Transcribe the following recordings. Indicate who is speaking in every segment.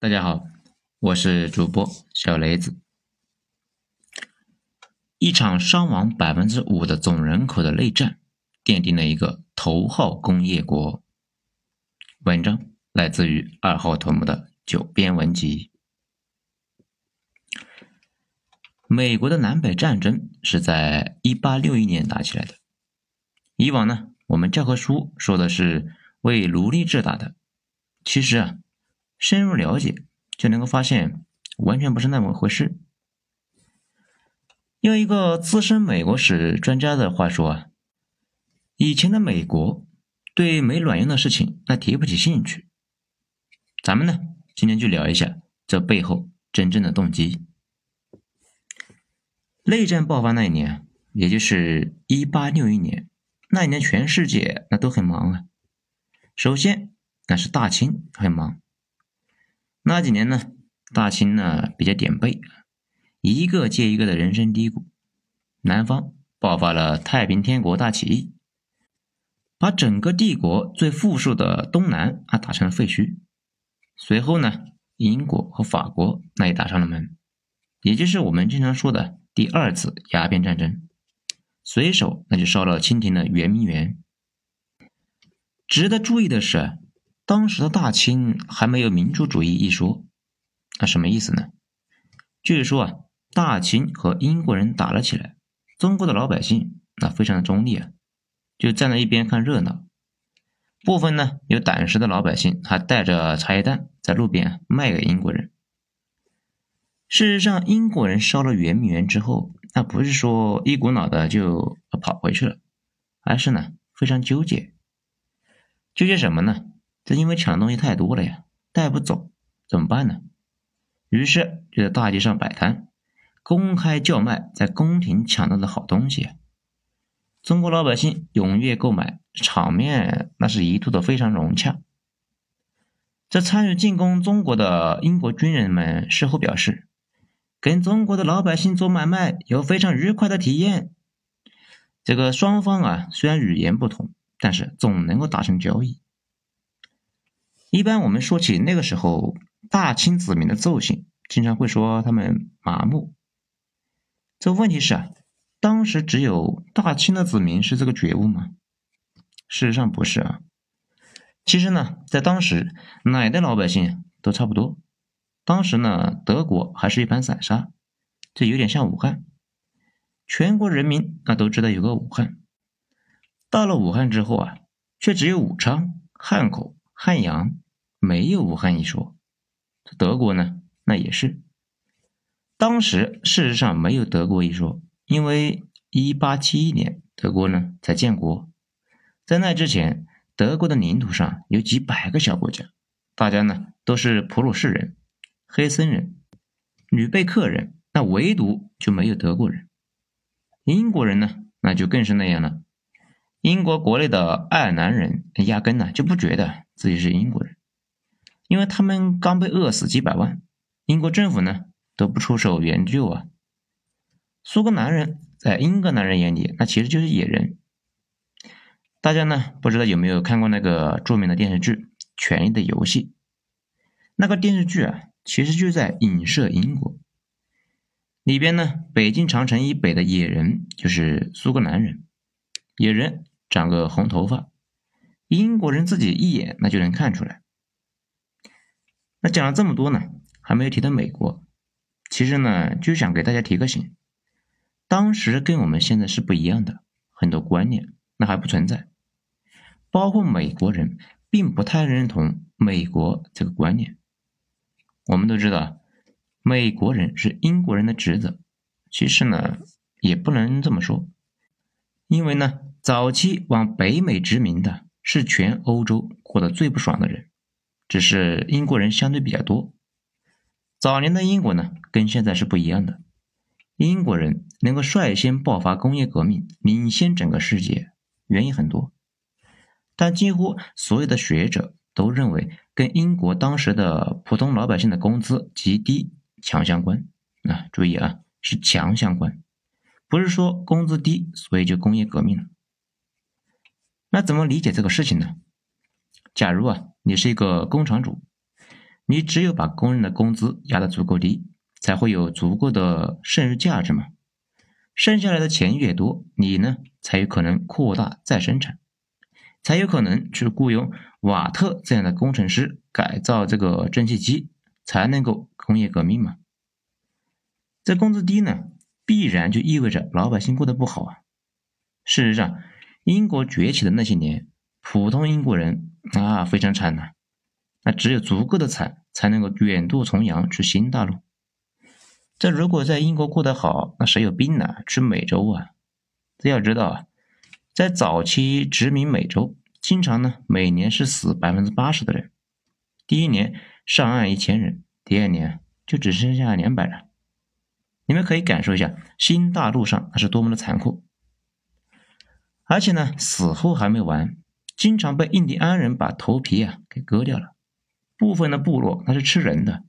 Speaker 1: 大家好，我是主播小雷子。一场伤亡百分之五的总人口的内战，奠定了一个头号工业国。文章来自于二号头目的九编文集。美国的南北战争是在一八六一年打起来的。以往呢，我们教科书说的是为奴隶制打的，其实啊。深入了解，就能够发现完全不是那么回事。用一个资深美国史专家的话说啊，以前的美国对没卵用的事情那提不起兴趣。咱们呢，今天就聊一下这背后真正的动机。内战爆发那一年，也就是一八六一年，那一年全世界那都很忙啊。首先，那是大清很忙。那几年呢，大清呢比较点背，一个接一个的人生低谷。南方爆发了太平天国大起义，把整个帝国最富庶的东南啊打成了废墟。随后呢，英国和法国那也打上了门，也就是我们经常说的第二次鸦片战争。随手那就烧了清廷的圆明园。值得注意的是。当时的大清还没有民主主义一说，那什么意思呢？就是说啊，大清和英国人打了起来，中国的老百姓那非常的中立啊，就站在一边看热闹。部分呢有胆识的老百姓还带着茶叶蛋在路边卖给英国人。事实上，英国人烧了圆明园之后，那不是说一股脑的就跑回去了，而是呢非常纠结，纠结什么呢？这因为抢的东西太多了呀，带不走，怎么办呢？于是就在大街上摆摊，公开叫卖在宫廷抢到的好东西。中国老百姓踊跃购买，场面那是一度的非常融洽。这参与进攻中国的英国军人们事后表示，跟中国的老百姓做买卖有非常愉快的体验。这个双方啊，虽然语言不同，但是总能够达成交易。一般我们说起那个时候大清子民的奏性，经常会说他们麻木。这问题是啊，当时只有大清的子民是这个觉悟吗？事实上不是啊。其实呢，在当时哪的老百姓都差不多。当时呢，德国还是一盘散沙，这有点像武汉，全国人民那都知道有个武汉。到了武汉之后啊，却只有武昌、汉口。汉阳没有武汉一说，德国呢？那也是。当时事实上没有德国一说，因为一八七一年德国呢才建国，在那之前，德国的领土上有几百个小国家，大家呢都是普鲁士人、黑森人、吕贝克人，那唯独就没有德国人。英国人呢，那就更是那样了。英国国内的爱尔兰人压根呢就不觉得。自己是英国人，因为他们刚被饿死几百万，英国政府呢都不出手援救啊。苏格兰人在英格兰人眼里，那其实就是野人。大家呢不知道有没有看过那个著名的电视剧《权力的游戏》？那个电视剧啊，其实就在影射英国。里边呢，北京长城以北的野人就是苏格兰人，野人长个红头发。英国人自己一眼那就能看出来。那讲了这么多呢，还没有提到美国。其实呢，就想给大家提个醒：当时跟我们现在是不一样的，很多观念那还不存在。包括美国人并不太认同美国这个观念。我们都知道，美国人是英国人的侄子。其实呢，也不能这么说，因为呢，早期往北美殖民的。是全欧洲过得最不爽的人，只是英国人相对比较多。早年的英国呢，跟现在是不一样的。英国人能够率先爆发工业革命，领先整个世界，原因很多，但几乎所有的学者都认为，跟英国当时的普通老百姓的工资极低强相关。啊，注意啊，是强相关，不是说工资低所以就工业革命了。那怎么理解这个事情呢？假如啊，你是一个工厂主，你只有把工人的工资压得足够低，才会有足够的剩余价值嘛。剩下来的钱越多，你呢才有可能扩大再生产，才有可能去雇佣瓦特这样的工程师改造这个蒸汽机，才能够工业革命嘛。这工资低呢，必然就意味着老百姓过得不好啊。事实上，英国崛起的那些年，普通英国人啊非常惨呐，那只有足够的惨，才能够远渡重洋去新大陆。这如果在英国过得好，那谁有病呢？去美洲啊！这要知道啊，在早期殖民美洲，经常呢每年是死百分之八十的人。第一年上岸一千人，第二年就只剩下两百人。你们可以感受一下新大陆上那是多么的残酷。而且呢，死后还没完，经常被印第安人把头皮啊给割掉了。部分的部落那是吃人的。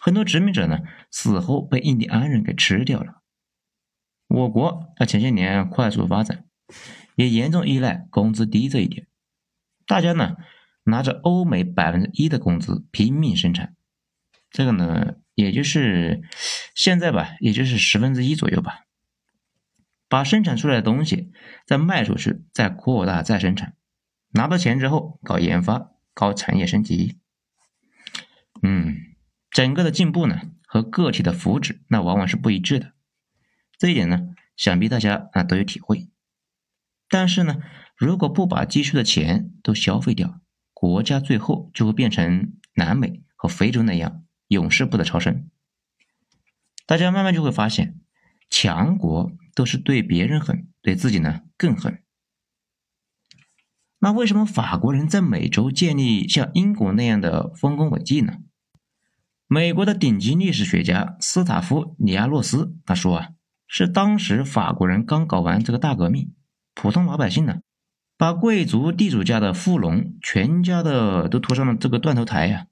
Speaker 1: 很多殖民者呢，死后被印第安人给吃掉了。我国在前些年快速发展，也严重依赖工资低这一点。大家呢拿着欧美百分之一的工资拼命生产，这个呢也就是现在吧，也就是十分之一左右吧。把生产出来的东西再卖出去，再扩大再生产，拿到钱之后搞研发，搞产业升级。嗯。整个的进步呢，和个体的福祉那往往是不一致的，这一点呢，想必大家啊都有体会。但是呢，如果不把积蓄的钱都消费掉，国家最后就会变成南美和非洲那样，永世不得超生。大家慢慢就会发现，强国都是对别人狠，对自己呢更狠。那为什么法国人在美洲建立像英国那样的丰功伟绩呢？美国的顶级历史学家斯塔夫·里亚洛斯他说啊，是当时法国人刚搞完这个大革命，普通老百姓呢，把贵族地主家的富农全家的都拖上了这个断头台呀，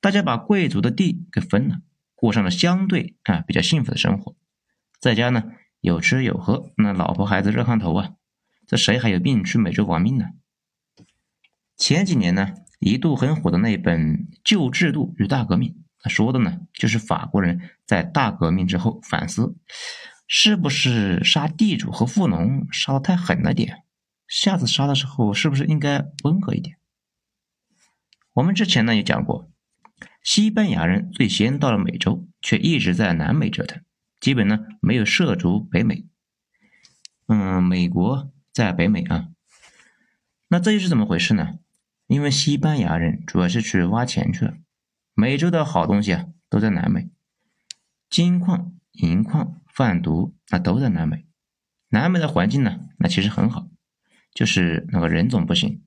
Speaker 1: 大家把贵族的地给分了，过上了相对啊比较幸福的生活，在家呢有吃有喝，那老婆孩子热炕头啊，这谁还有病去美洲玩命呢？前几年呢一度很火的那本《旧制度与大革命》。他说的呢，就是法国人在大革命之后反思，是不是杀地主和富农杀的太狠了点？下次杀的时候是不是应该温和一点？我们之前呢也讲过，西班牙人最先到了美洲，却一直在南美折腾，基本呢没有涉足北美。嗯，美国在北美啊，那这又是怎么回事呢？因为西班牙人主要是去挖钱去了。美洲的好东西啊，都在南美，金矿、银矿、贩毒，那都在南美。南美的环境呢，那其实很好，就是那个人种不行。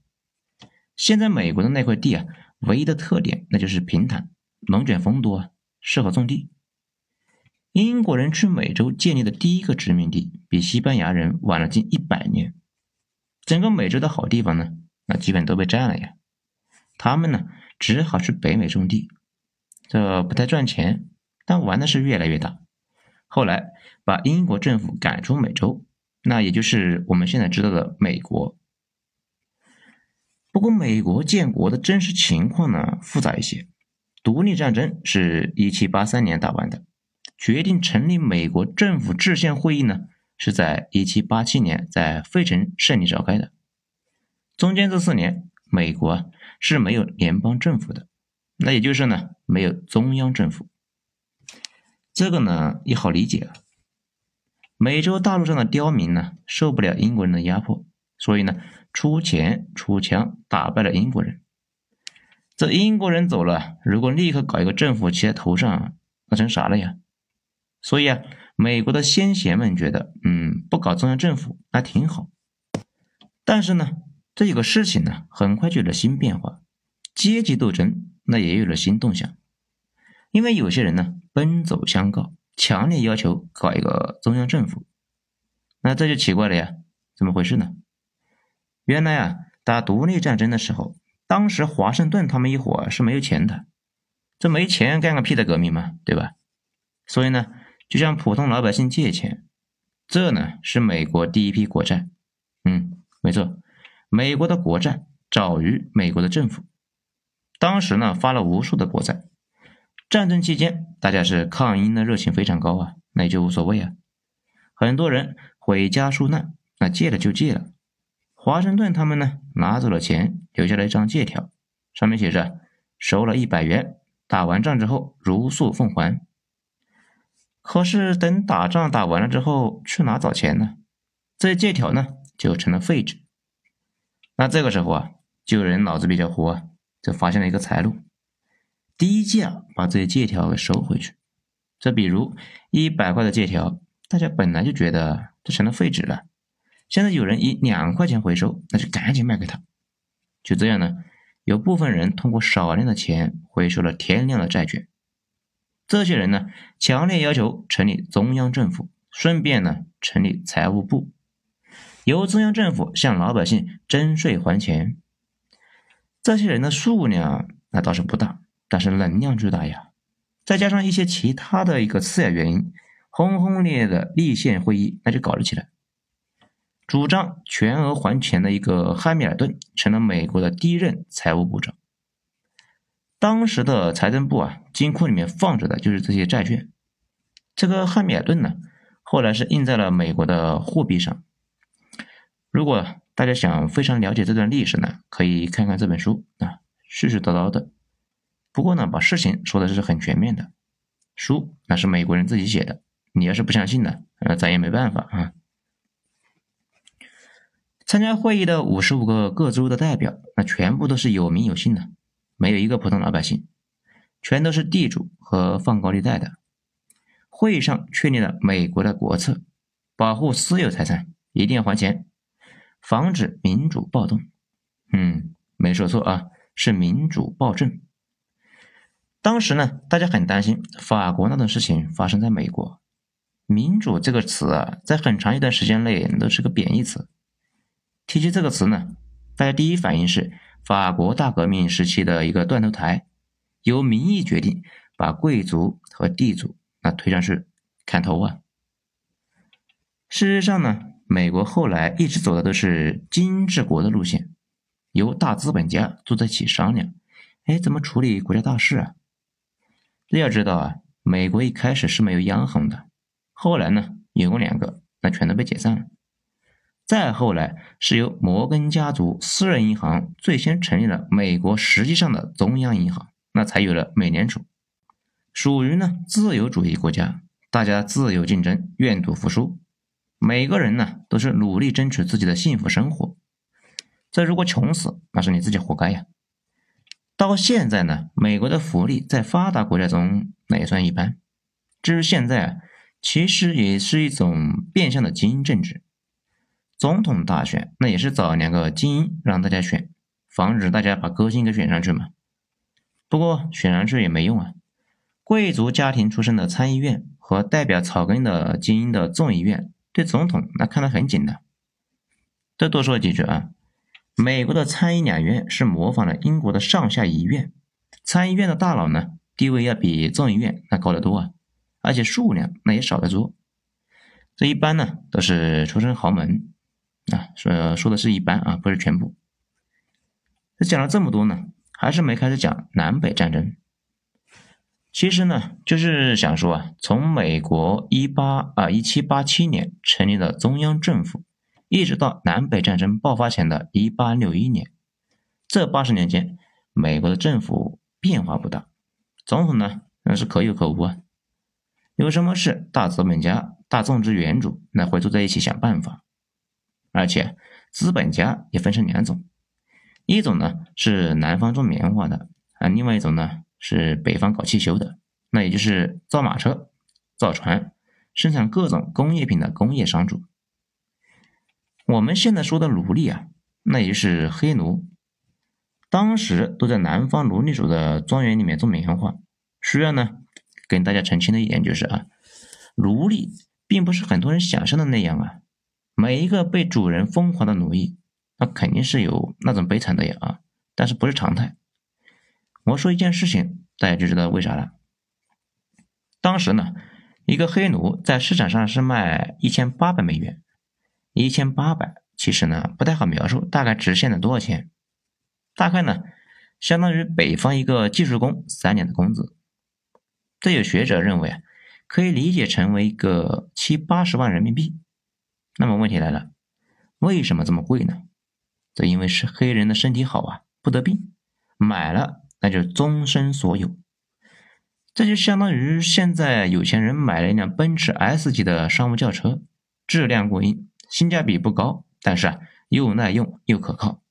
Speaker 1: 现在美国的那块地啊，唯一的特点那就是平坦，龙卷风多，适合种地。英国人去美洲建立的第一个殖民地，比西班牙人晚了近一百年。整个美洲的好地方呢，那基本都被占了呀。他们呢，只好去北美种地。这不太赚钱，但玩的是越来越大。后来把英国政府赶出美洲，那也就是我们现在知道的美国。不过，美国建国的真实情况呢复杂一些。独立战争是一七八三年打完的，决定成立美国政府制宪会议呢是在一七八七年在费城胜利召开的。中间这四年，美国是没有联邦政府的。那也就是呢，没有中央政府，这个呢也好理解啊。美洲大陆上的刁民呢受不了英国人的压迫，所以呢出钱出枪打败了英国人。这英国人走了，如果立刻搞一个政府骑在头上，那成啥了呀？所以啊，美国的先贤们觉得，嗯，不搞中央政府那挺好。但是呢，这有个事情呢，很快就有了新变化，阶级斗争。那也有了新动向，因为有些人呢奔走相告，强烈要求搞一个中央政府。那这就奇怪了呀，怎么回事呢？原来啊，打独立战争的时候，当时华盛顿他们一伙是没有钱的，这没钱干个屁的革命嘛，对吧？所以呢，就向普通老百姓借钱，这呢是美国第一批国债。嗯，没错，美国的国债早于美国的政府。当时呢发了无数的国债。战争期间，大家是抗英的热情非常高啊，那也就无所谓啊。很多人回家纾难，那借了就借了。华盛顿他们呢拿走了钱，留下了一张借条，上面写着收了一百元，打完仗之后如数奉还。可是等打仗打完了之后，去哪找钱呢？这借条呢就成了废纸。那这个时候啊，就有人脑子比较活，就发现了一个财路，低价把这些借条给收回去。这比如一百块的借条，大家本来就觉得这成了废纸了，现在有人以两块钱回收，那就赶紧卖给他。就这样呢，有部分人通过少量的钱回收了天量的债券。这些人呢，强烈要求成立中央政府，顺便呢成立财务部，由中央政府向老百姓征税还钱。这些人的数量那倒是不大，但是能量巨大呀！再加上一些其他的一个次要原因，轰轰烈烈的立宪会议那就搞了起来。主张全额还钱的一个汉密尔顿成了美国的第一任财务部长。当时的财政部啊，金库里面放着的就是这些债券。这个汉密尔顿呢，后来是印在了美国的货币上。如果大家想非常了解这段历史呢，可以看看这本书啊，絮絮叨叨的。不过呢，把事情说的是很全面的。书那是美国人自己写的，你要是不相信呢，呃，咱也没办法啊。参加会议的五十五个各州的代表，那全部都是有名有姓的。没有一个普通老百姓，全都是地主和放高利贷的。会议上确立了美国的国策：保护私有财产，一定要还钱，防止民主暴动。嗯，没说错啊，是民主暴政。当时呢，大家很担心法国那种事情发生在美国。民主这个词啊，在很长一段时间内都是个贬义词。提起这个词呢，大家第一反应是。法国大革命时期的一个断头台，由民意决定把贵族和地主那推上去砍头啊。事实上呢，美国后来一直走的都是经治国的路线，由大资本家坐在一起商量，哎，怎么处理国家大事啊？要知道啊，美国一开始是没有央行的，后来呢，有过两个，那全都被解散了。再后来是由摩根家族私人银行最先成立了美国实际上的中央银行，那才有了美联储。属于呢自由主义国家，大家自由竞争，愿赌服输，每个人呢都是努力争取自己的幸福生活。这如果穷死，那是你自己活该呀。到现在呢，美国的福利在发达国家中那也算一般。至于现在啊，其实也是一种变相的精英政治。总统大选那也是找两个精英让大家选，防止大家把歌星给选上去嘛。不过选上去也没用啊，贵族家庭出身的参议院和代表草根的精英的众议院对总统那看得很紧的。再多说几句啊，美国的参议两院是模仿了英国的上下议院，参议院的大佬呢地位要比众议院那高得多啊，而且数量那也少得多。这一般呢都是出身豪门。啊，说说的是一般啊，不是全部。这讲了这么多呢，还是没开始讲南北战争。其实呢，就是想说啊，从美国一八啊一七八七年成立的中央政府，一直到南北战争爆发前的一八六一年，这八十年间，美国的政府变化不大，总统呢那是可有可无啊。有什么事，大资本家、大种植园主那会坐在一起想办法。而且资本家也分成两种，一种呢是南方种棉花的啊，另外一种呢是北方搞汽修的，那也就是造马车、造船、生产各种工业品的工业商主。我们现在说的奴隶啊，那也就是黑奴，当时都在南方奴隶主的庄园里面种棉花。需要呢跟大家澄清的一点就是啊，奴隶并不是很多人想象的那样啊。每一个被主人疯狂的奴役，那肯定是有那种悲惨的呀啊！但是不是常态。我说一件事情，大家就知道为啥了。当时呢，一个黑奴在市场上是卖一千八百美元，一千八百其实呢不太好描述，大概值现在多少钱？大概呢相当于北方一个技术工三年的工资。这有学者认为啊，可以理解成为一个七八十万人民币。那么问题来了，为什么这么贵呢？这因为是黑人的身体好啊，不得病，买了那就终身所有。这就相当于现在有钱人买了一辆奔驰 S 级的商务轿车，质量过硬，性价比不高，但是啊又耐用又可靠。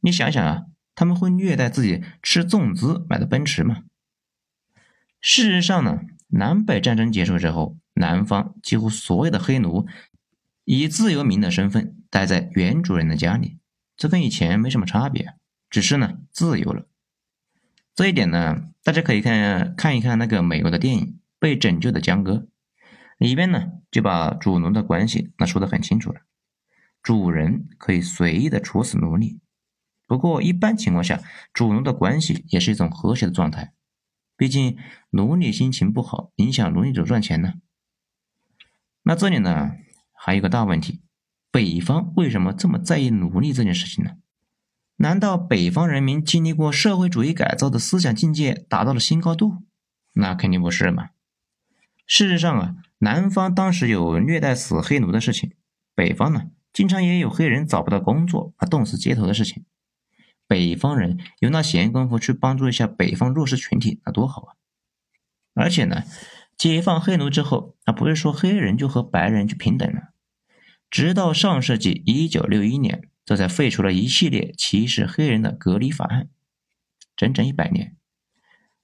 Speaker 1: 你想想啊，他们会虐待自己吃粽子买的奔驰吗？事实上呢，南北战争结束之后，南方几乎所有的黑奴以自由民的身份待在原主人的家里，这跟以前没什么差别，只是呢自由了。这一点呢，大家可以看看一看那个美国的电影《被拯救的江哥》，里边呢就把主奴的关系那说的很清楚了。主人可以随意的处死奴隶，不过一般情况下，主奴的关系也是一种和谐的状态。毕竟奴隶心情不好，影响奴隶主赚钱呢。那这里呢还有个大问题：北方为什么这么在意奴隶这件事情呢？难道北方人民经历过社会主义改造的思想境界达到了新高度？那肯定不是嘛。事实上啊，南方当时有虐待死黑奴的事情，北方呢，经常也有黑人找不到工作而冻死街头的事情。北方人有那闲工夫去帮助一下北方弱势群体，那多好啊！而且呢，解放黑奴之后，那不是说黑人就和白人就平等了，直到上世纪一九六一年。这才废除了一系列歧视黑人的隔离法案，整整一百年。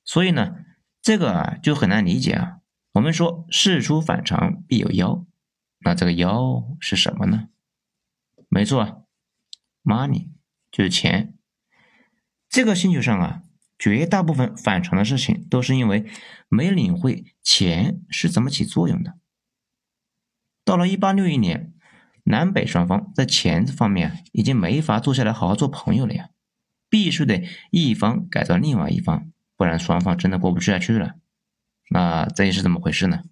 Speaker 1: 所以呢，这个啊就很难理解啊。我们说事出反常必有妖，那这个妖是什么呢？没错，money 就是钱。这个星球上啊，绝大部分反常的事情都是因为没领会钱是怎么起作用的。到了一八六一年。南北双方在钱这方面已经没法坐下来好好做朋友了呀，必须得一方改造另外一方，不然双方真的过不下去了。那这又是怎么回事呢？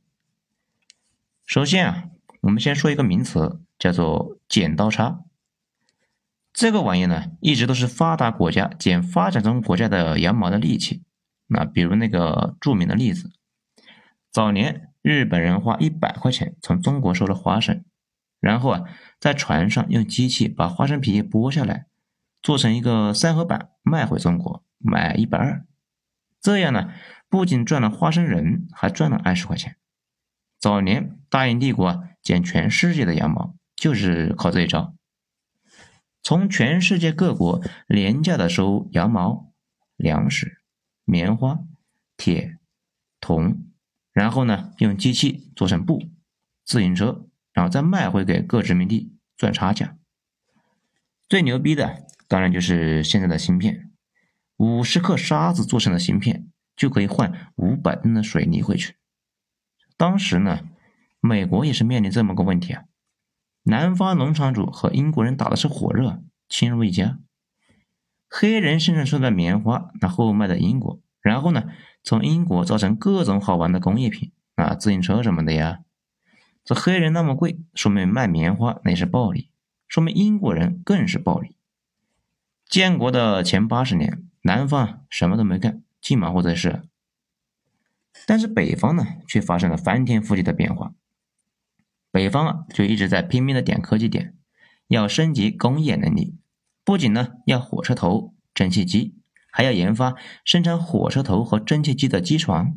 Speaker 1: 首先啊，我们先说一个名词，叫做剪刀差。这个玩意呢，一直都是发达国家剪发展中国家的羊毛的利器。那比如那个著名的例子，早年日本人花一百块钱从中国收了花生。然后啊，在船上用机器把花生皮剥下来，做成一个三合板卖回中国，卖一百二。这样呢，不仅赚了花生仁，还赚了二十块钱。早年大英帝国啊，捡全世界的羊毛，就是靠这一招，从全世界各国廉价的收羊毛、粮食、棉花、铁、铜，然后呢，用机器做成布、自行车。然后再卖回给各殖民地赚差价。最牛逼的当然就是现在的芯片，五十克沙子做成的芯片就可以换五百吨的水泥回去。当时呢，美国也是面临这么个问题啊，南方农场主和英国人打的是火热，亲如一家。黑人生产出的棉花，那后卖到英国，然后呢，从英国造成各种好玩的工业品啊，自行车什么的呀。这黑人那么贵，说明卖棉花那是暴利，说明英国人更是暴利。建国的前八十年，南方什么都没干，净忙活这事，但是北方呢，却发生了翻天覆地的变化。北方啊，就一直在拼命的点科技点，要升级工业能力，不仅呢要火车头、蒸汽机，还要研发生产火车头和蒸汽机的机床，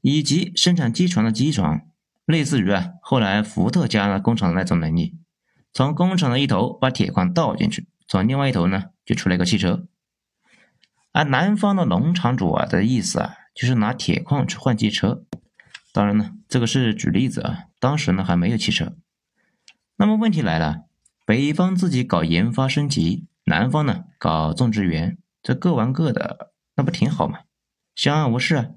Speaker 1: 以及生产机床的机床。类似于啊，后来福特加了工厂的那种能力，从工厂的一头把铁矿倒进去，从另外一头呢就出来一个汽车。而南方的农场主啊的意思啊，就是拿铁矿去换汽车。当然呢，这个是举例子啊，当时呢还没有汽车。那么问题来了，北方自己搞研发升级，南方呢搞种植园，这各玩各的，那不挺好吗？相安无事啊。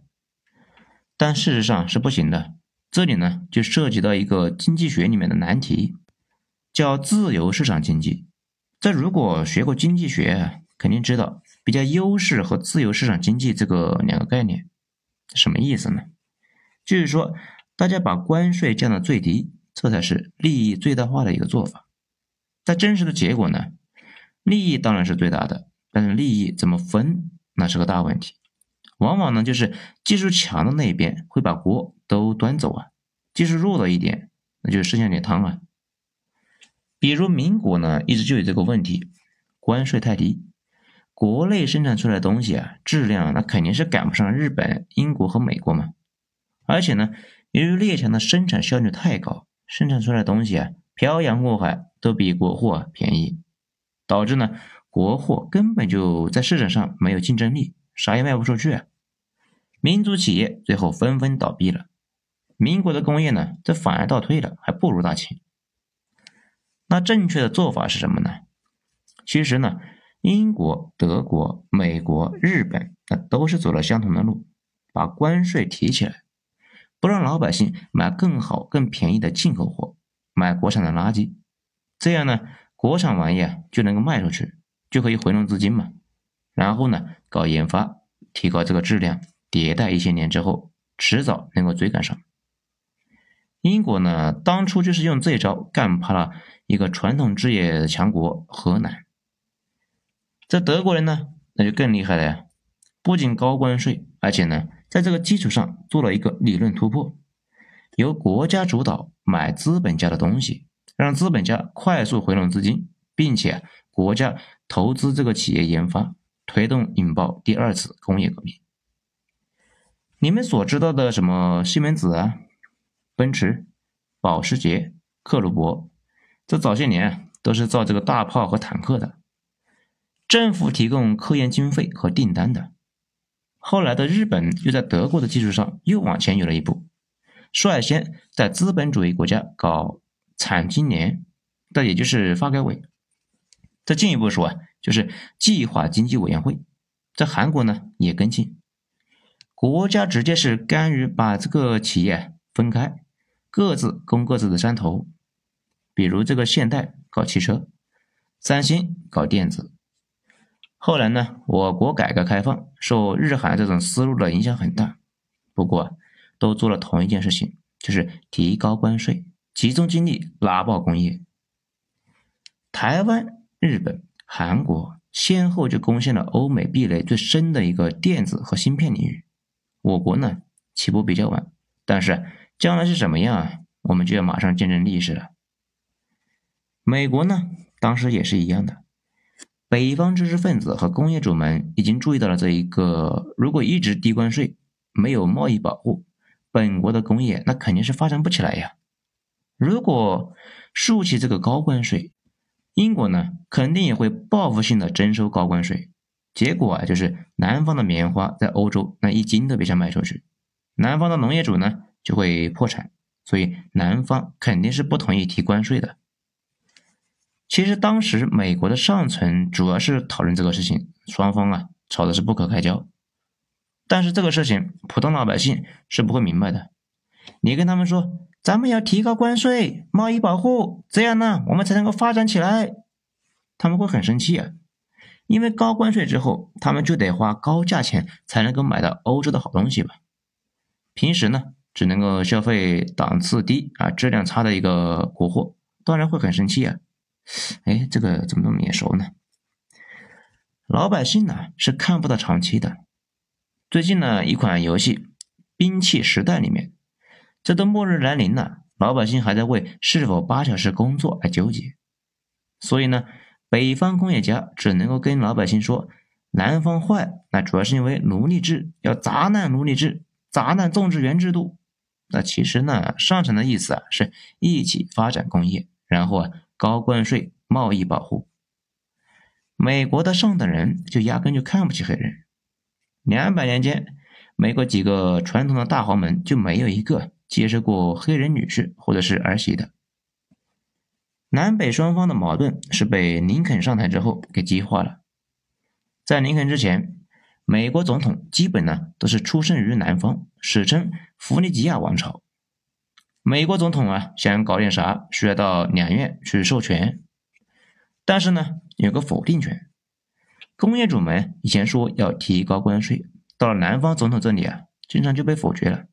Speaker 1: 但事实上是不行的。这里呢，就涉及到一个经济学里面的难题，叫自由市场经济。这如果学过经济学，肯定知道比较优势和自由市场经济这个两个概念，什么意思呢？就是说，大家把关税降到最低，这才是利益最大化的一个做法。但真实的结果呢，利益当然是最大的，但是利益怎么分，那是个大问题。往往呢，就是技术强的那一边会把锅都端走啊，技术弱的一点，那就剩下点汤啊。比如民国呢，一直就有这个问题，关税太低，国内生产出来的东西啊，质量那肯定是赶不上日本、英国和美国嘛。而且呢，由于列强的生产效率太高，生产出来的东西啊，漂洋过海都比国货便宜，导致呢，国货根本就在市场上没有竞争力。啥也卖不出去，啊民族企业最后纷纷倒闭了。民国的工业呢，这反而倒退了，还不如大清。那正确的做法是什么呢？其实呢，英国、德国、美国、日本，那都是走了相同的路，把关税提起来，不让老百姓买更好、更便宜的进口货，买国产的垃圾。这样呢，国产玩意就能够卖出去，就可以回笼资金嘛。然后呢，搞研发，提高这个质量，迭代一些年之后，迟早能够追赶上。英国呢，当初就是用这招干趴了一个传统制业强国河南。这德国人呢，那就更厉害了呀，不仅高关税，而且呢，在这个基础上做了一个理论突破，由国家主导买资本家的东西，让资本家快速回笼资金，并且国家投资这个企业研发。推动引爆第二次工业革命。你们所知道的什么西门子啊、奔驰、保时捷、克虏伯，这早些年都是造这个大炮和坦克的，政府提供科研经费和订单的。后来的日本又在德国的基础上又往前有了一步，率先在资本主义国家搞产经联，这也就是发改委。再进一步说啊。就是计划经济委员会，在韩国呢也跟进，国家直接是干预把这个企业分开，各自攻各自的山头。比如这个现代搞汽车，三星搞电子。后来呢，我国改革开放受日韩这种思路的影响很大，不过都做了同一件事情，就是提高关税，集中精力拉爆工业。台湾、日本。韩国先后就攻陷了欧美壁垒最深的一个电子和芯片领域，我国呢起步比较晚，但是将来是什么样啊，我们就要马上见证历史了。美国呢，当时也是一样的，北方知识分子和工业主们已经注意到了这一个，如果一直低关税，没有贸易保护，本国的工业那肯定是发展不起来呀。如果竖起这个高关税，英国呢，肯定也会报复性的征收高关税，结果啊，就是南方的棉花在欧洲那一斤都别想卖出去，南方的农业主呢就会破产，所以南方肯定是不同意提关税的。其实当时美国的上层主要是讨论这个事情，双方啊吵的是不可开交，但是这个事情普通老百姓是不会明白的，你跟他们说。咱们要提高关税、贸易保护，这样呢，我们才能够发展起来。他们会很生气啊，因为高关税之后，他们就得花高价钱才能够买到欧洲的好东西吧。平时呢，只能够消费档次低啊、质量差的一个国货，当然会很生气啊。哎，这个怎么那么眼熟呢？老百姓呢是看不到长期的。最近呢，一款游戏《兵器时代》里面。这都末日来临了，老百姓还在为是否八小时工作而纠结。所以呢，北方工业家只能够跟老百姓说，南方坏，那主要是因为奴隶制，要砸烂奴隶制，砸烂种植园制度。那其实呢，上层的意思啊，是一起发展工业，然后啊，高关税、贸易保护。美国的上等人就压根就看不起黑人。两百年间，美国几个传统的大豪门就没有一个。接受过黑人女士或者是儿媳的，南北双方的矛盾是被林肯上台之后给激化了。在林肯之前，美国总统基本呢都是出生于南方，史称弗尼吉亚王朝。美国总统啊想搞点啥，需要到两院去授权，但是呢有个否定权。工业主们以前说要提高关税，到了南方总统这里啊，经常就被否决了。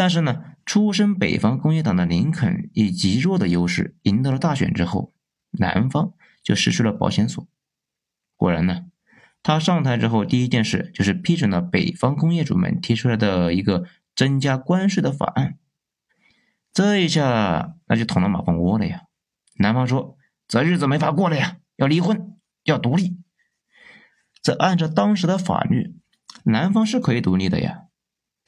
Speaker 1: 但是呢，出身北方工业党的林肯以极弱的优势赢得了大选之后，南方就失去了保险所。果然呢，他上台之后第一件事就是批准了北方工业主们提出来的一个增加关税的法案。这一下那就捅了马蜂窝了呀！南方说这日子没法过了呀，要离婚，要独立。这按照当时的法律，南方是可以独立的呀。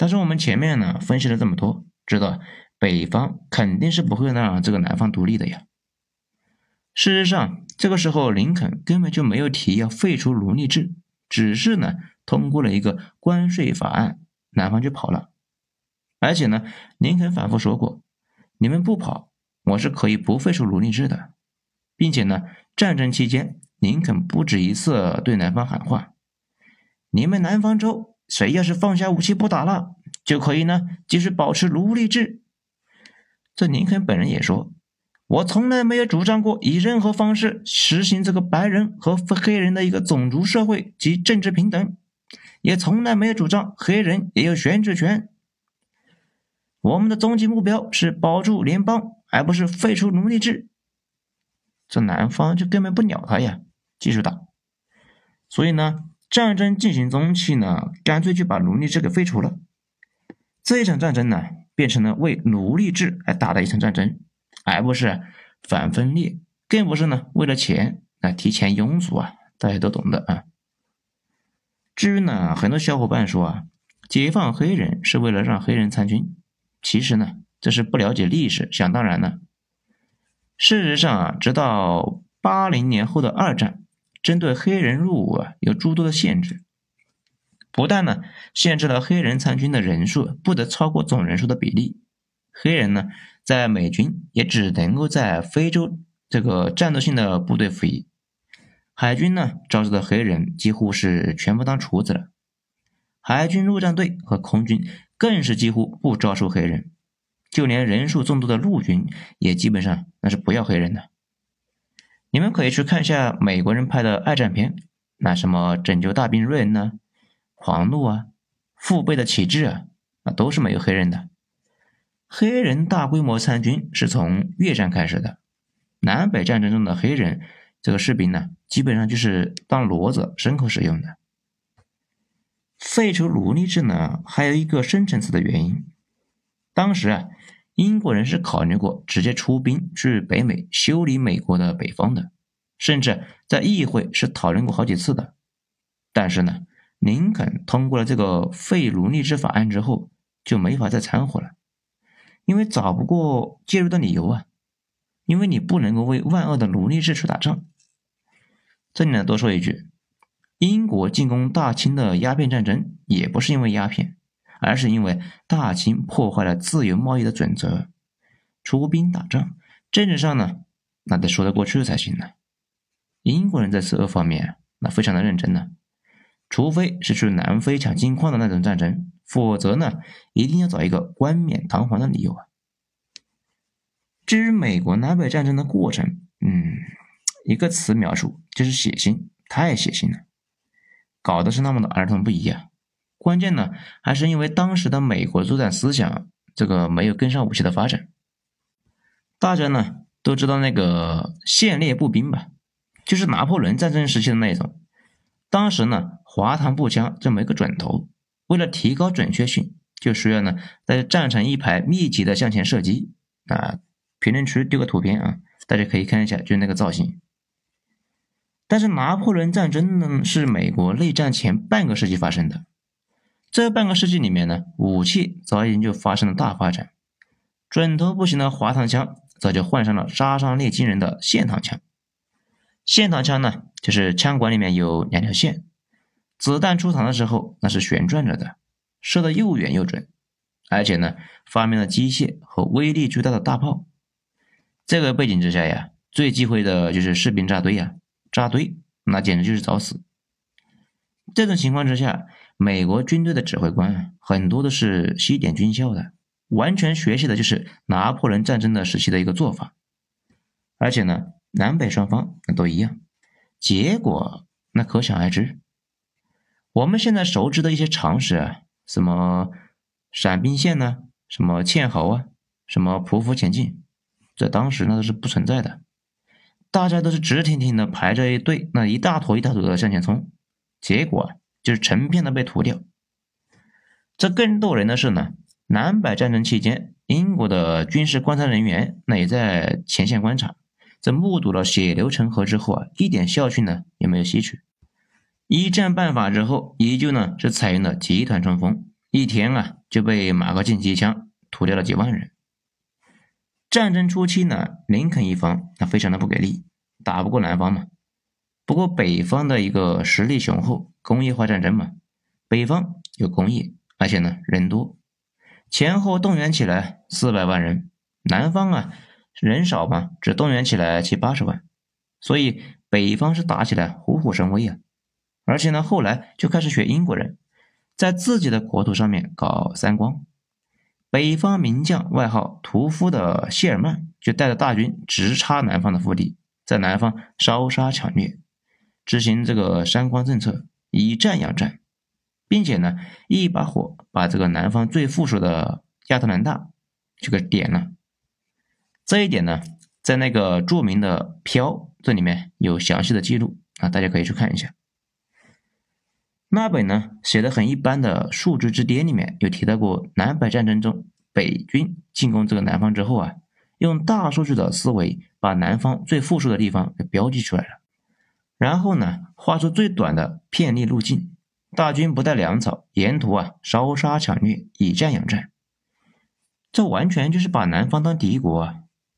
Speaker 1: 但是我们前面呢分析了这么多，知道北方肯定是不会让这个南方独立的呀。事实上，这个时候林肯根本就没有提要废除奴隶制，只是呢通过了一个关税法案，南方就跑了。而且呢，林肯反复说过，你们不跑，我是可以不废除奴隶制的，并且呢，战争期间。林肯不止一次对南方喊话：“你们南方州谁要是放下武器不打了，就可以呢继续保持奴隶制。”这林肯本人也说：“我从来没有主张过以任何方式实行这个白人和黑人的一个种族社会及政治平等，也从来没有主张黑人也有选举权。我们的终极目标是保住联邦，而不是废除奴隶制。”这南方就根本不鸟他呀！继续打，所以呢，战争进行中期呢，干脆就把奴隶制给废除了。这一场战争呢，变成了为奴隶制而打的一场战争，而不是反分裂，更不是呢为了钱来提前庸俗啊！大家都懂的啊。至于呢，很多小伙伴说啊，解放黑人是为了让黑人参军，其实呢，这是不了解历史，想当然了。事实上啊，直到八零年后的二战。针对黑人入伍啊，有诸多的限制，不但呢限制了黑人参军的人数不得超过总人数的比例，黑人呢在美军也只能够在非洲这个战斗性的部队服役，海军呢招收的黑人几乎是全部当厨子了，海军陆战队和空军更是几乎不招收黑人，就连人数众多的陆军也基本上那是不要黑人的。你们可以去看一下美国人拍的二战片，那什么拯救大兵瑞恩呢、狂怒啊、父辈的旗帜啊，那都是没有黑人的。黑人大规模参军是从越战开始的。南北战争中的黑人这个士兵呢，基本上就是当骡子、牲口使用的。废除奴隶制呢，还有一个深层次的原因，当时啊。英国人是考虑过直接出兵去北美修理美国的北方的，甚至在议会是讨论过好几次的。但是呢，林肯通过了这个废奴隶制法案之后，就没法再掺和了，因为找不过介入的理由啊。因为你不能够为万恶的奴隶制去打仗。这里呢，多说一句，英国进攻大清的鸦片战争也不是因为鸦片。而是因为大清破坏了自由贸易的准则，出兵打仗，政治上呢，那得说得过去才行呢。英国人在此方面那非常的认真呢，除非是去南非抢金矿的那种战争，否则呢，一定要找一个冠冕堂皇的理由啊。至于美国南北战争的过程，嗯，一个词描述就是血腥，太血腥了，搞得是那么的儿童不宜啊。关键呢，还是因为当时的美国作战思想这个没有跟上武器的发展。大家呢都知道那个线列步兵吧，就是拿破仑战争时期的那种。当时呢，滑膛步枪这么一个准头，为了提高准确性，就需要呢在战成一排密集的向前射击。啊，评论区丢个图片啊，大家可以看一下，就那个造型。但是拿破仑战争呢，是美国内战前半个世纪发生的。这半个世纪里面呢，武器早已经就发生了大发展，准头不行的滑膛枪早就换上了杀伤力惊人的线膛枪。线膛枪呢，就是枪管里面有两条线，子弹出膛的时候那是旋转着的，射得又远又准，而且呢，发明了机械和威力巨大的大炮。这个背景之下呀，最忌讳的就是士兵扎堆呀，扎堆那简直就是找死。这种情况之下。美国军队的指挥官很多都是西点军校的，完全学习的就是拿破仑战争的时期的一个做法，而且呢，南北双方那都一样，结果那可想而知。我们现在熟知的一些常识啊，什么闪兵线呢，什么堑壕啊，什么匍匐前进，在当时那都是不存在的。大家都是直挺挺的排着一队，那一大坨一大坨的向前冲，结果就是成片的被屠掉。这更逗人的是呢，南北战争期间，英国的军事观察人员那也在前线观察，在目睹了血流成河之后啊，一点教训呢也没有吸取。一战办法之后，依旧呢是采用了集团冲锋，一天啊就被马克沁机枪屠掉了几万人。战争初期呢，林肯一方那非常的不给力，打不过南方嘛。不过北方的一个实力雄厚，工业化战争嘛，北方有工业，而且呢人多，前后动员起来四百万人，南方啊人少嘛，只动员起来七八十万，所以北方是打起来虎虎生威啊。而且呢，后来就开始学英国人，在自己的国土上面搞三光。北方名将外号“屠夫”的谢尔曼就带着大军直插南方的腹地，在南方烧杀抢掠，执行这个三光政策，以战养战，并且呢，一把火把这个南方最富庶的亚特兰大就给点了。这一点呢，在那个著名的《飘》这里面有详细的记录啊，大家可以去看一下。那本呢写的很一般的《数值之巅》里面有提到过，南北战争中北军进攻这个南方之后啊，用大数据的思维把南方最富庶的地方给标记出来了，然后呢画出最短的片利路径，大军不带粮草，沿途啊烧杀抢掠，以战养战，这完全就是把南方当敌国啊！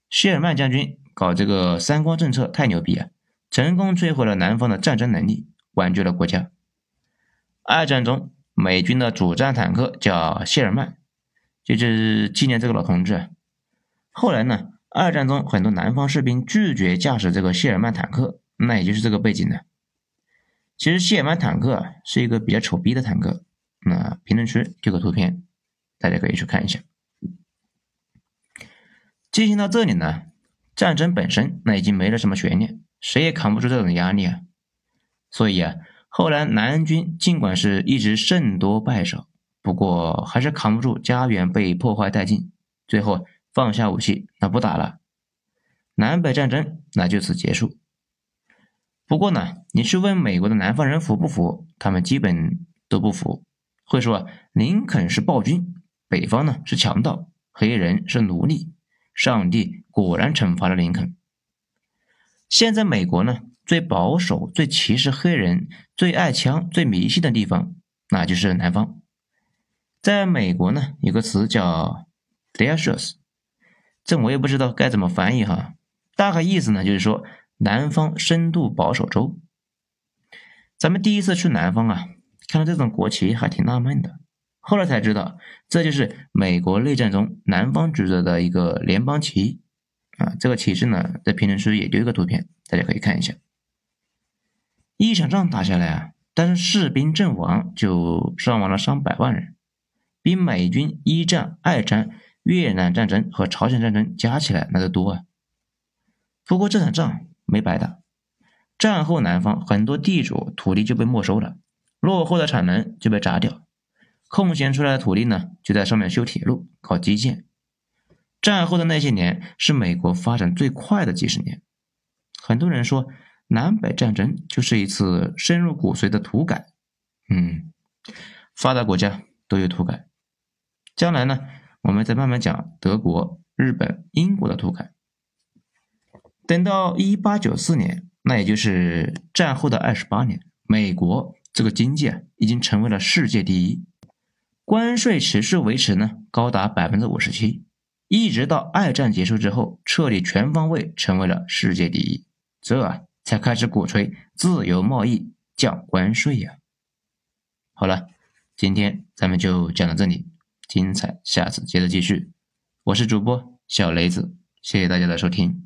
Speaker 1: 谢尔曼将军搞这个三光政策太牛逼啊，成功摧毁了南方的战争能力，挽救了国家。二战中，美军的主战坦克叫谢尔曼，就是纪念这个老同志。后来呢，二战中很多南方士兵拒绝驾驶这个谢尔曼坦克，那也就是这个背景呢。其实谢尔曼坦克是一个比较丑逼的坦克，那评论区这个图片，大家可以去看一下。进行到这里呢，战争本身那已经没了什么悬念，谁也扛不住这种压力啊，所以啊。后来，南军尽管是一直胜多败少，不过还是扛不住家园被破坏殆尽，最后放下武器，那不打了。南北战争那就此结束。不过呢，你去问美国的南方人服不服，他们基本都不服，会说林肯是暴君，北方呢是强盗，黑人是奴隶，上帝果然惩罚了林肯。现在美国呢？最保守、最歧视黑人、最爱枪、最迷信的地方，那就是南方。在美国呢，有个词叫 d e a s u s 这我也不知道该怎么翻译哈。大概意思呢，就是说南方深度保守州。咱们第一次去南方啊，看到这种国旗还挺纳闷的，后来才知道，这就是美国内战中南方举着的一个联邦旗啊。这个旗帜呢，在评论区也丢一个图片，大家可以看一下。一场仗打下来啊，但是士兵阵亡就伤亡了上百万人，比美军一战、二战、越南战争和朝鲜战争加起来那都多啊。不过这场仗没白打，战后南方很多地主土地就被没收了，落后的产能就被砸掉，空闲出来的土地呢，就在上面修铁路、搞基建。战后的那些年是美国发展最快的几十年，很多人说。南北战争就是一次深入骨髓的土改，嗯，发达国家都有土改，将来呢，我们再慢慢讲德国、日本、英国的土改。等到一八九四年，那也就是战后的二十八年，美国这个经济啊，已经成为了世界第一，关税持续维持呢，高达百分之五十七，一直到二战结束之后，彻底全方位成为了世界第一，这啊。才开始鼓吹自由贸易、降关税呀。好了，今天咱们就讲到这里，精彩下次接着继续。我是主播小雷子，谢谢大家的收听。